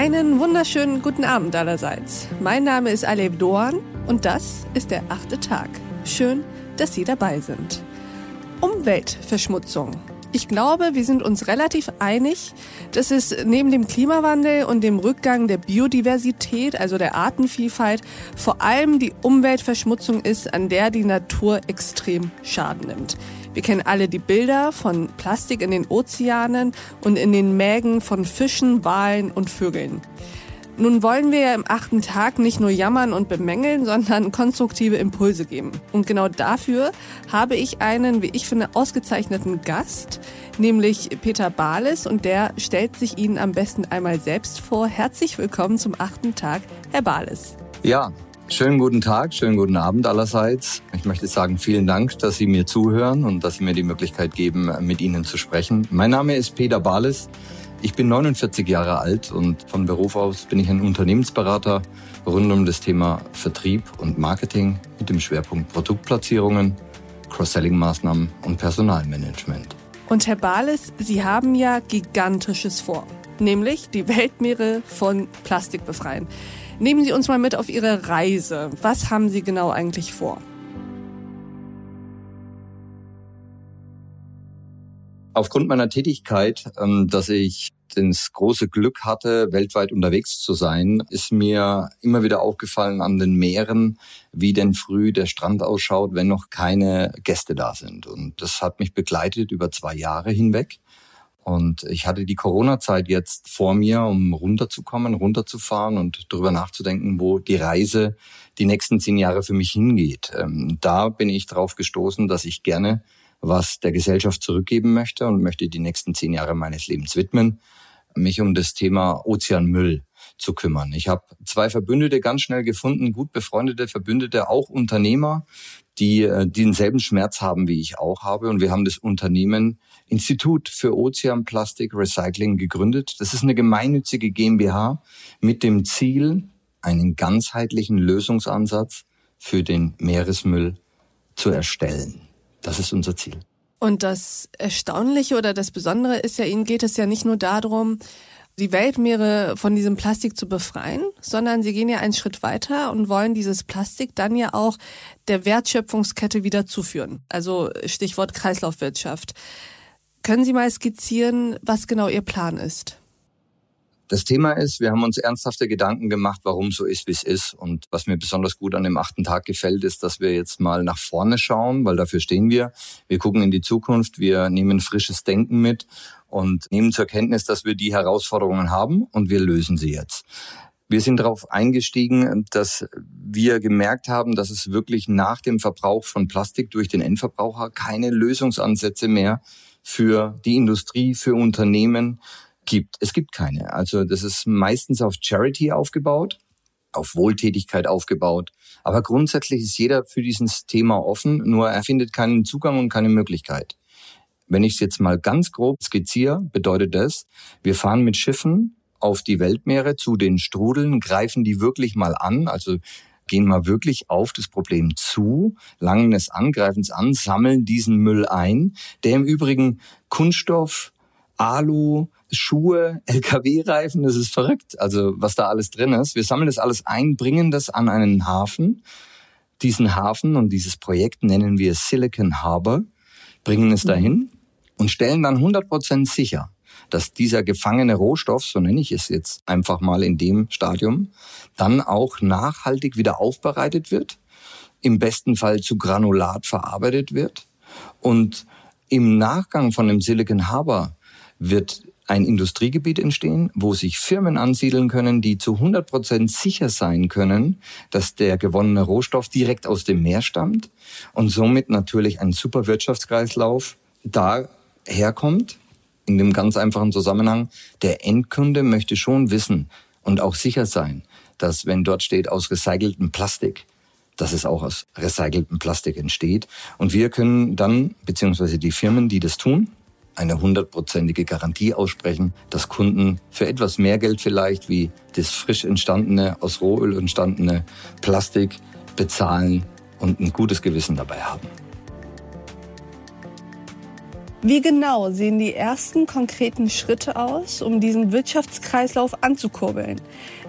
Einen wunderschönen guten Abend allerseits. Mein Name ist Aleb Doan und das ist der achte Tag. Schön, dass Sie dabei sind. Umweltverschmutzung. Ich glaube, wir sind uns relativ einig, dass es neben dem Klimawandel und dem Rückgang der Biodiversität, also der Artenvielfalt, vor allem die Umweltverschmutzung ist, an der die Natur extrem Schaden nimmt. Wir kennen alle die Bilder von Plastik in den Ozeanen und in den Mägen von Fischen, Walen und Vögeln. Nun wollen wir ja im achten Tag nicht nur jammern und bemängeln, sondern konstruktive Impulse geben. Und genau dafür habe ich einen, wie ich finde, ausgezeichneten Gast, nämlich Peter Bales und der stellt sich Ihnen am besten einmal selbst vor. Herzlich willkommen zum achten Tag, Herr Bales. Ja, schönen guten Tag, schönen guten Abend allerseits. Ich möchte sagen, vielen Dank, dass Sie mir zuhören und dass Sie mir die Möglichkeit geben, mit Ihnen zu sprechen. Mein Name ist Peter Bales. Ich bin 49 Jahre alt und von Beruf aus bin ich ein Unternehmensberater rund um das Thema Vertrieb und Marketing mit dem Schwerpunkt Produktplatzierungen, Cross-Selling-Maßnahmen und Personalmanagement. Und Herr Bales, Sie haben ja gigantisches vor, nämlich die Weltmeere von Plastik befreien. Nehmen Sie uns mal mit auf Ihre Reise. Was haben Sie genau eigentlich vor? Aufgrund meiner Tätigkeit, ähm, dass ich das große Glück hatte, weltweit unterwegs zu sein, ist mir immer wieder aufgefallen an den Meeren, wie denn früh der Strand ausschaut, wenn noch keine Gäste da sind. Und das hat mich begleitet über zwei Jahre hinweg. Und ich hatte die Corona-Zeit jetzt vor mir, um runterzukommen, runterzufahren und darüber nachzudenken, wo die Reise die nächsten zehn Jahre für mich hingeht. Ähm, da bin ich drauf gestoßen, dass ich gerne was der Gesellschaft zurückgeben möchte und möchte die nächsten zehn Jahre meines Lebens widmen, mich um das Thema Ozeanmüll zu kümmern. Ich habe zwei Verbündete ganz schnell gefunden, gut befreundete Verbündete, auch Unternehmer, die, äh, die denselben Schmerz haben, wie ich auch habe. Und wir haben das Unternehmen Institut für Ozeanplastik Recycling gegründet. Das ist eine gemeinnützige GmbH mit dem Ziel, einen ganzheitlichen Lösungsansatz für den Meeresmüll zu erstellen. Das ist unser Ziel. Und das Erstaunliche oder das Besondere ist ja, Ihnen geht es ja nicht nur darum, die Weltmeere von diesem Plastik zu befreien, sondern Sie gehen ja einen Schritt weiter und wollen dieses Plastik dann ja auch der Wertschöpfungskette wieder zuführen. Also Stichwort Kreislaufwirtschaft. Können Sie mal skizzieren, was genau Ihr Plan ist? Das Thema ist, wir haben uns ernsthafte Gedanken gemacht, warum so ist, wie es ist. Und was mir besonders gut an dem achten Tag gefällt, ist, dass wir jetzt mal nach vorne schauen, weil dafür stehen wir. Wir gucken in die Zukunft, wir nehmen frisches Denken mit und nehmen zur Kenntnis, dass wir die Herausforderungen haben und wir lösen sie jetzt. Wir sind darauf eingestiegen, dass wir gemerkt haben, dass es wirklich nach dem Verbrauch von Plastik durch den Endverbraucher keine Lösungsansätze mehr für die Industrie, für Unternehmen, gibt. Es gibt keine. Also das ist meistens auf Charity aufgebaut, auf Wohltätigkeit aufgebaut. Aber grundsätzlich ist jeder für dieses Thema offen, nur er findet keinen Zugang und keine Möglichkeit. Wenn ich es jetzt mal ganz grob skizziere, bedeutet das, wir fahren mit Schiffen auf die Weltmeere zu den Strudeln, greifen die wirklich mal an, also gehen mal wirklich auf das Problem zu, langen es an, greifen es an, sammeln diesen Müll ein, der im Übrigen Kunststoff, Alu, Schuhe, LKW-Reifen, das ist verrückt. Also was da alles drin ist. Wir sammeln das alles ein, bringen das an einen Hafen. Diesen Hafen und dieses Projekt nennen wir Silicon Harbor, bringen es dahin und stellen dann 100% sicher, dass dieser gefangene Rohstoff, so nenne ich es jetzt einfach mal in dem Stadium, dann auch nachhaltig wieder aufbereitet wird, im besten Fall zu Granulat verarbeitet wird und im Nachgang von dem Silicon Harbor wird ein Industriegebiet entstehen, wo sich Firmen ansiedeln können, die zu 100 Prozent sicher sein können, dass der gewonnene Rohstoff direkt aus dem Meer stammt und somit natürlich ein super Wirtschaftskreislauf da herkommt. In dem ganz einfachen Zusammenhang, der Endkunde möchte schon wissen und auch sicher sein, dass wenn dort steht aus recyceltem Plastik, dass es auch aus recyceltem Plastik entsteht. Und wir können dann, beziehungsweise die Firmen, die das tun, eine hundertprozentige Garantie aussprechen, dass Kunden für etwas mehr Geld vielleicht wie das frisch entstandene, aus Rohöl entstandene Plastik bezahlen und ein gutes Gewissen dabei haben. Wie genau sehen die ersten konkreten Schritte aus, um diesen Wirtschaftskreislauf anzukurbeln?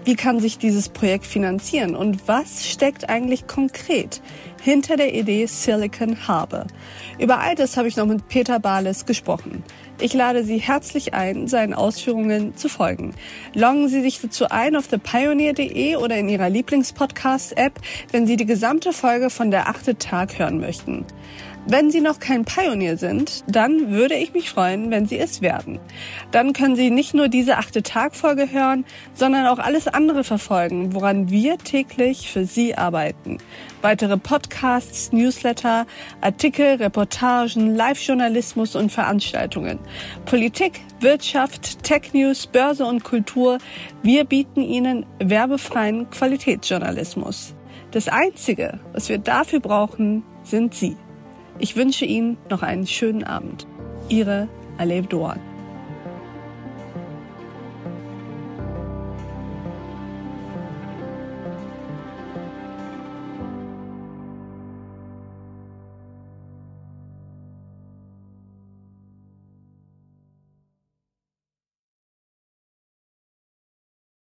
Wie kann sich dieses Projekt finanzieren und was steckt eigentlich konkret hinter der Idee Silicon Harbor? Über all das habe ich noch mit Peter Bales gesprochen. Ich lade Sie herzlich ein, seinen Ausführungen zu folgen. Loggen Sie sich dazu ein auf thepioneer.de oder in Ihrer Lieblingspodcast-App, wenn Sie die gesamte Folge von der achte Tag hören möchten. Wenn Sie noch kein Pionier sind, dann würde ich mich freuen, wenn Sie es werden. Dann können Sie nicht nur diese achte Tagfolge hören, sondern auch alles andere verfolgen, woran wir täglich für Sie arbeiten. Weitere Podcasts, Newsletter, Artikel, Reportagen, Live-Journalismus und Veranstaltungen. Politik, Wirtschaft, Tech-News, Börse und Kultur. Wir bieten Ihnen werbefreien Qualitätsjournalismus. Das Einzige, was wir dafür brauchen, sind Sie. Ich wünsche Ihnen noch einen schönen Abend. Ihre Alev Doan.